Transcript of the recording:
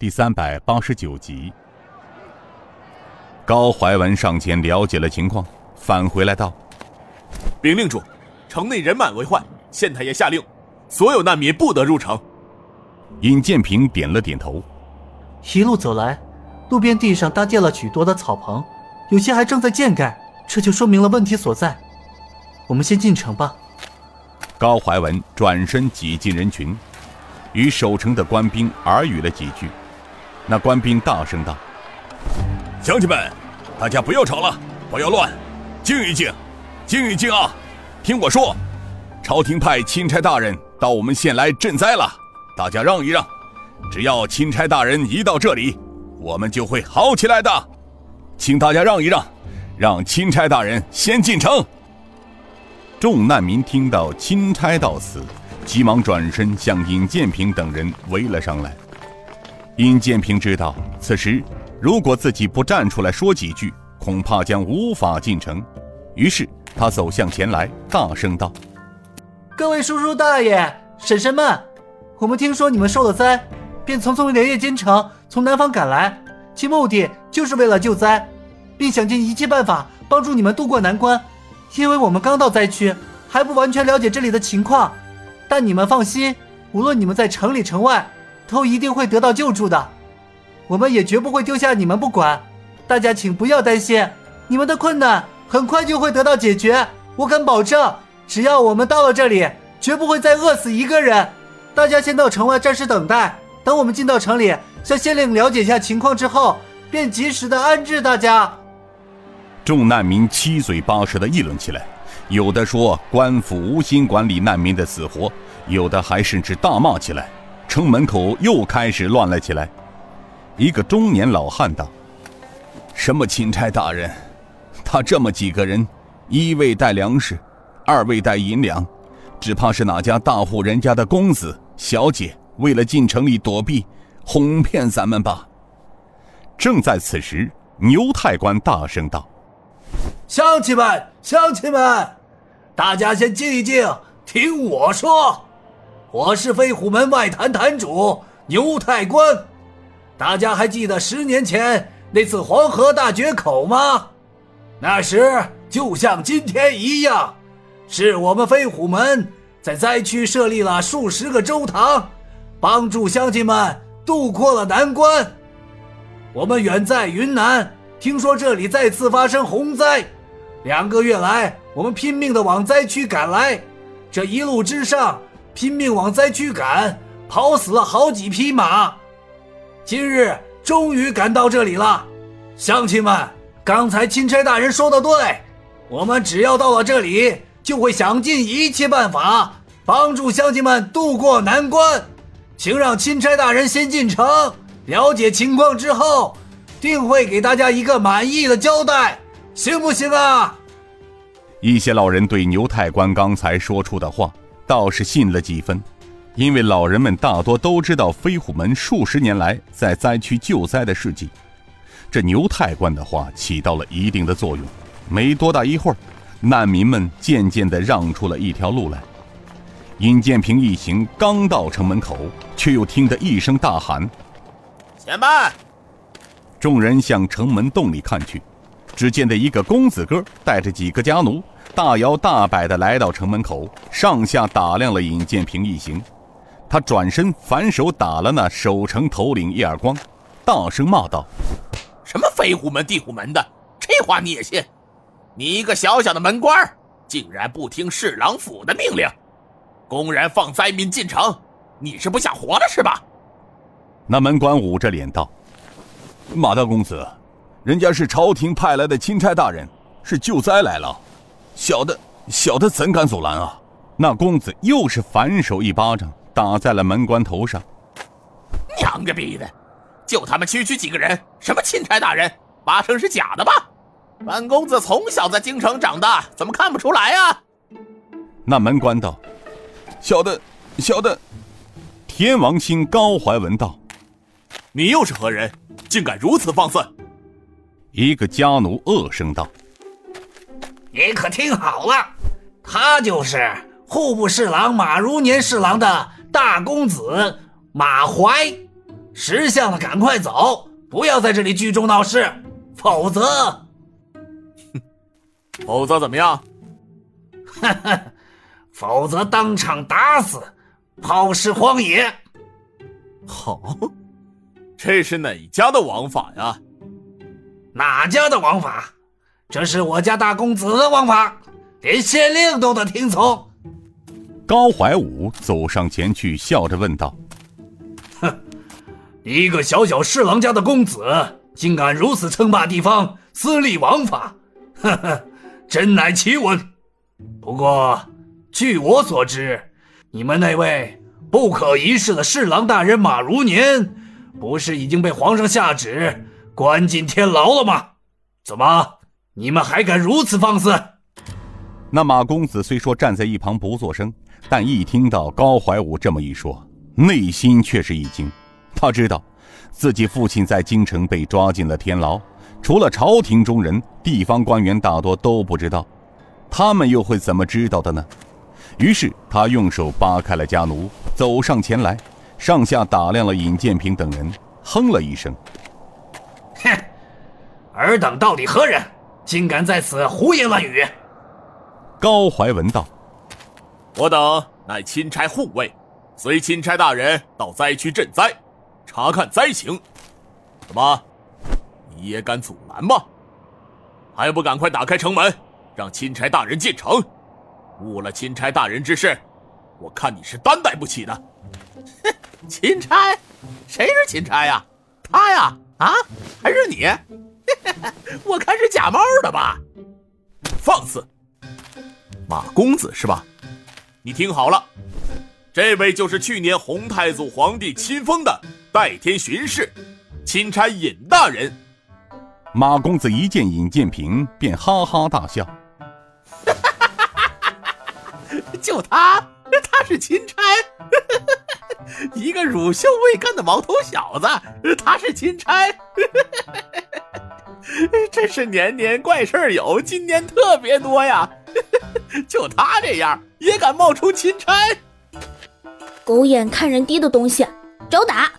第三百八十九集。高怀文上前了解了情况，返回来道：“禀令主，城内人满为患，县太爷下令，所有难民不得入城。”尹建平点了点头。一路走来，路边地上搭建了许多的草棚，有些还正在建盖，这就说明了问题所在。我们先进城吧。高怀文转身挤进人群，与守城的官兵耳语了几句。那官兵大声道：“乡亲们，大家不要吵了，不要乱，静一静，静一静啊！听我说，朝廷派钦差大人到我们县来赈灾了，大家让一让。只要钦差大人一到这里，我们就会好起来的。请大家让一让，让钦差大人先进城。”众难民听到钦差到此，急忙转身向尹建平等人围了上来。殷建平知道，此时如果自己不站出来说几句，恐怕将无法进城。于是他走向前来，大声道：“各位叔叔大爷、婶婶们，我们听说你们受了灾，便匆匆连夜兼程从南方赶来，其目的就是为了救灾，并想尽一切办法帮助你们渡过难关。”因为我们刚到灾区，还不完全了解这里的情况，但你们放心，无论你们在城里城外，都一定会得到救助的。我们也绝不会丢下你们不管。大家请不要担心，你们的困难很快就会得到解决。我敢保证，只要我们到了这里，绝不会再饿死一个人。大家先到城外暂时等待，等我们进到城里，向县令了解一下情况之后，便及时的安置大家。众难民七嘴八舌的议论起来，有的说官府无心管理难民的死活，有的还甚至大骂起来。城门口又开始乱了起来。一个中年老汉道：“什么钦差大人？他这么几个人，一未带粮食，二未带银两，只怕是哪家大户人家的公子小姐，为了进城里躲避，哄骗咱们吧。”正在此时，牛太官大声道。乡亲们，乡亲们，大家先静一静，听我说。我是飞虎门外坛坛主牛太官。大家还记得十年前那次黄河大决口吗？那时就像今天一样，是我们飞虎门在灾区设立了数十个粥堂，帮助乡亲们渡过了难关。我们远在云南，听说这里再次发生洪灾。两个月来，我们拼命的往灾区赶来，这一路之上，拼命往灾区赶，跑死了好几匹马。今日终于赶到这里了，乡亲们，刚才钦差大人说的对，我们只要到了这里，就会想尽一切办法帮助乡亲们渡过难关。请让钦差大人先进城，了解情况之后，定会给大家一个满意的交代。行不行啊？一些老人对牛太官刚才说出的话倒是信了几分，因为老人们大多都知道飞虎门数十年来在灾区救灾的事迹。这牛太官的话起到了一定的作用，没多大一会儿，难民们渐渐地让出了一条路来。尹建平一行刚到城门口，却又听得一声大喊：“前班！”众人向城门洞里看去。只见得一个公子哥带着几个家奴，大摇大摆地来到城门口，上下打量了尹建平一行。他转身反手打了那守城头领一耳光，大声骂道：“什么飞虎门、地虎门的，这话你也信？你一个小小的门官，竟然不听侍郎府的命令，公然放灾民进城，你是不想活了是吧？”那门官捂着脸道：“马大公子。”人家是朝廷派来的钦差大人，是救灾来了，小的小的怎敢阻拦啊？那公子又是反手一巴掌打在了门官头上。娘个逼的，就他们区区几个人，什么钦差大人，八成是假的吧？本公子从小在京城长大，怎么看不出来啊？那门官道：“小的，小的。”天王星高怀文道：“你又是何人，竟敢如此放肆？”一个家奴恶声道：“你可听好了，他就是户部侍郎马如年侍郎的大公子马怀，识相的赶快走，不要在这里聚众闹事，否则，否则怎么样？哈哈，否则当场打死，抛尸荒野。好，这是哪家的王法呀？哪家的王法？这是我家大公子的王法，连县令都得听从。高怀武走上前去，笑着问道：“哼，一个小小侍郎家的公子，竟敢如此称霸地方，私立王法，呵呵，真乃奇闻。不过，据我所知，你们那位不可一世的侍郎大人马如年，不是已经被皇上下旨关进天牢了吗？怎么，你们还敢如此放肆？”那马公子虽说站在一旁不作声，但一听到高怀武这么一说，内心却是一惊。他知道，自己父亲在京城被抓进了天牢，除了朝廷中人，地方官员大多都不知道，他们又会怎么知道的呢？于是他用手扒开了家奴，走上前来，上下打量了尹建平等人，哼了一声：“哼，尔等到底何人？竟敢在此胡言乱语！”高怀文道：“我等乃钦差护卫，随钦差大人到灾区赈灾，查看灾情。怎么，你也敢阻拦吗？还不赶快打开城门，让钦差大人进城！误了钦差大人之事，我看你是担待不起的。哼，钦差？谁是钦差呀？他呀？啊？还是你？我看是假冒的吧？放肆！”马公子是吧？你听好了，这位就是去年洪太祖皇帝亲封的代天巡视钦差尹大人。马公子一见尹建平，便哈哈大笑：“ 就他，他是钦差，一个乳臭未干的毛头小子，他是钦差。”真是年年怪事有，今年特别多呀！就他这样也敢冒充钦差，狗眼看人低的东西，找打！